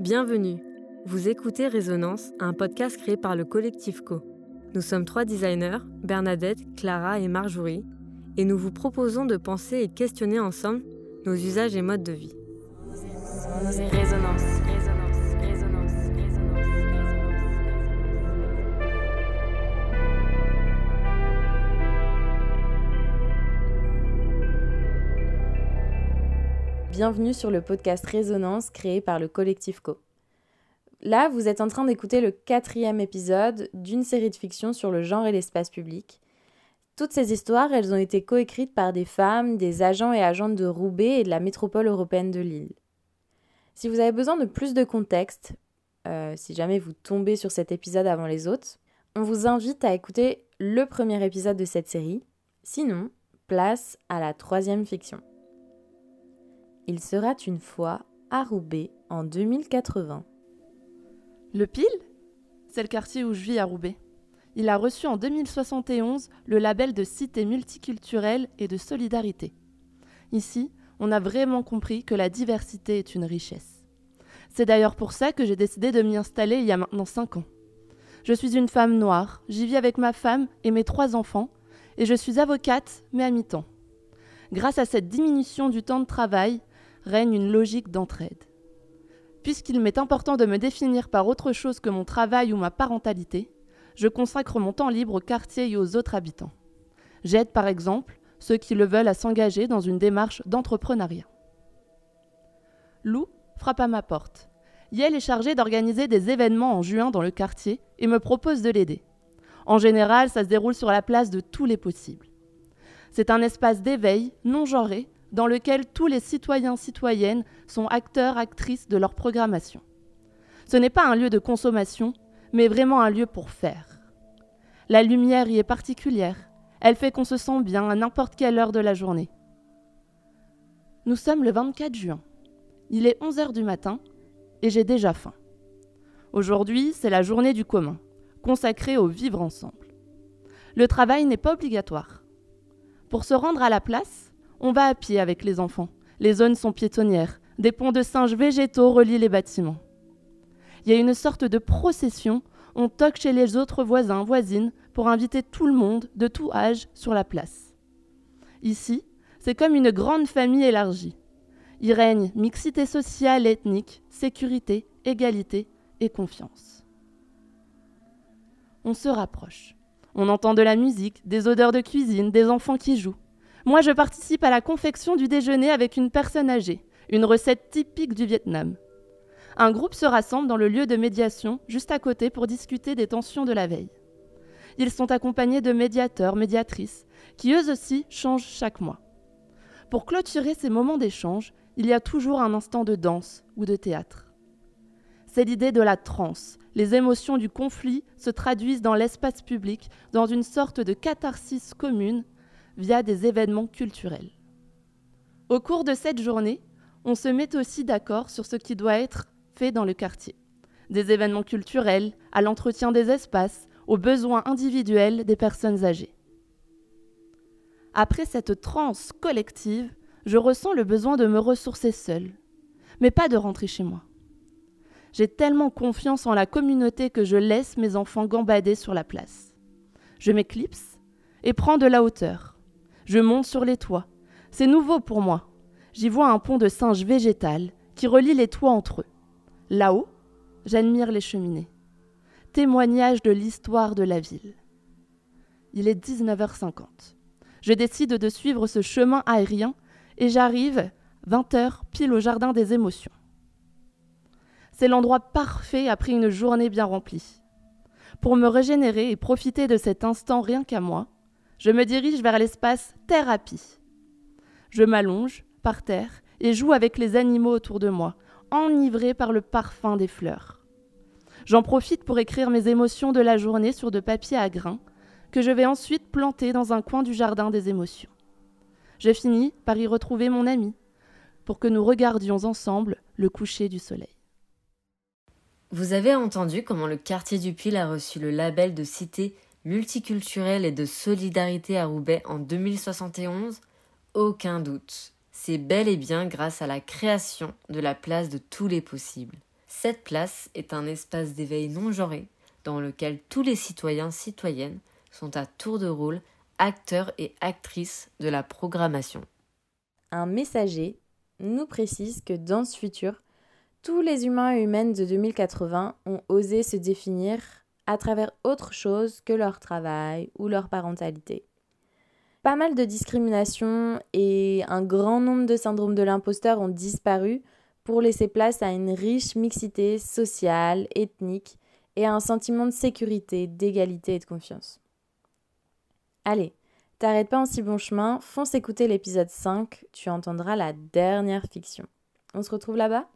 Bienvenue. Vous écoutez Résonance, un podcast créé par le collectif Co. Nous sommes trois designers, Bernadette, Clara et Marjorie, et nous vous proposons de penser et questionner ensemble nos usages et modes de vie. Bienvenue sur le podcast Résonance créé par le collectif Co. Là, vous êtes en train d'écouter le quatrième épisode d'une série de fiction sur le genre et l'espace public. Toutes ces histoires, elles ont été coécrites par des femmes, des agents et agentes de Roubaix et de la métropole européenne de Lille. Si vous avez besoin de plus de contexte, euh, si jamais vous tombez sur cet épisode avant les autres, on vous invite à écouter le premier épisode de cette série. Sinon, place à la troisième fiction. Il sera une fois à Roubaix en 2080. Le Pile C'est le quartier où je vis à Roubaix. Il a reçu en 2071 le label de cité multiculturelle et de solidarité. Ici, on a vraiment compris que la diversité est une richesse. C'est d'ailleurs pour ça que j'ai décidé de m'y installer il y a maintenant 5 ans. Je suis une femme noire, j'y vis avec ma femme et mes trois enfants, et je suis avocate, mais à mi-temps. Grâce à cette diminution du temps de travail, règne une logique d'entraide. Puisqu'il m'est important de me définir par autre chose que mon travail ou ma parentalité, je consacre mon temps libre au quartier et aux autres habitants. J'aide par exemple ceux qui le veulent à s'engager dans une démarche d'entrepreneuriat. Lou frappe à ma porte. Yel est chargée d'organiser des événements en juin dans le quartier et me propose de l'aider. En général, ça se déroule sur la place de tous les possibles. C'est un espace d'éveil non genré dans lequel tous les citoyens citoyennes sont acteurs actrices de leur programmation. Ce n'est pas un lieu de consommation, mais vraiment un lieu pour faire. La lumière y est particulière, elle fait qu'on se sent bien à n'importe quelle heure de la journée. Nous sommes le 24 juin. Il est 11 heures du matin et j'ai déjà faim. Aujourd'hui, c'est la journée du commun, consacrée au vivre ensemble. Le travail n'est pas obligatoire. Pour se rendre à la place, on va à pied avec les enfants. Les zones sont piétonnières. Des ponts de singes végétaux relient les bâtiments. Il y a une sorte de procession. On toque chez les autres voisins, voisines, pour inviter tout le monde, de tout âge, sur la place. Ici, c'est comme une grande famille élargie. Il règne mixité sociale et ethnique, sécurité, égalité et confiance. On se rapproche. On entend de la musique, des odeurs de cuisine, des enfants qui jouent. Moi, je participe à la confection du déjeuner avec une personne âgée, une recette typique du Vietnam. Un groupe se rassemble dans le lieu de médiation, juste à côté, pour discuter des tensions de la veille. Ils sont accompagnés de médiateurs, médiatrices, qui eux aussi changent chaque mois. Pour clôturer ces moments d'échange, il y a toujours un instant de danse ou de théâtre. C'est l'idée de la transe. Les émotions du conflit se traduisent dans l'espace public, dans une sorte de catharsis commune via des événements culturels. Au cours de cette journée, on se met aussi d'accord sur ce qui doit être fait dans le quartier. Des événements culturels, à l'entretien des espaces, aux besoins individuels des personnes âgées. Après cette transe collective, je ressens le besoin de me ressourcer seule, mais pas de rentrer chez moi. J'ai tellement confiance en la communauté que je laisse mes enfants gambader sur la place. Je m'éclipse et prends de la hauteur. Je monte sur les toits. C'est nouveau pour moi. J'y vois un pont de singe végétal qui relie les toits entre eux. Là-haut, j'admire les cheminées. Témoignage de l'histoire de la ville. Il est 19h50. Je décide de suivre ce chemin aérien et j'arrive 20h pile au jardin des émotions. C'est l'endroit parfait après une journée bien remplie. Pour me régénérer et profiter de cet instant rien qu'à moi, je me dirige vers l'espace thérapie. Je m'allonge par terre et joue avec les animaux autour de moi, enivré par le parfum des fleurs. J'en profite pour écrire mes émotions de la journée sur de papier à grains, que je vais ensuite planter dans un coin du jardin des émotions. Je finis par y retrouver mon ami, pour que nous regardions ensemble le coucher du soleil. Vous avez entendu comment le quartier du Pile a reçu le label de cité multiculturelle et de solidarité à Roubaix en 2071 Aucun doute. C'est bel et bien grâce à la création de la place de tous les possibles. Cette place est un espace d'éveil non genré dans lequel tous les citoyens citoyennes sont à tour de rôle acteurs et actrices de la programmation. Un messager nous précise que dans ce futur, tous les humains et humaines de 2080 ont osé se définir à travers autre chose que leur travail ou leur parentalité. Pas mal de discriminations et un grand nombre de syndromes de l'imposteur ont disparu pour laisser place à une riche mixité sociale, ethnique et à un sentiment de sécurité, d'égalité et de confiance. Allez, t'arrêtes pas en si bon chemin, fonce écouter l'épisode 5, tu entendras la dernière fiction. On se retrouve là-bas?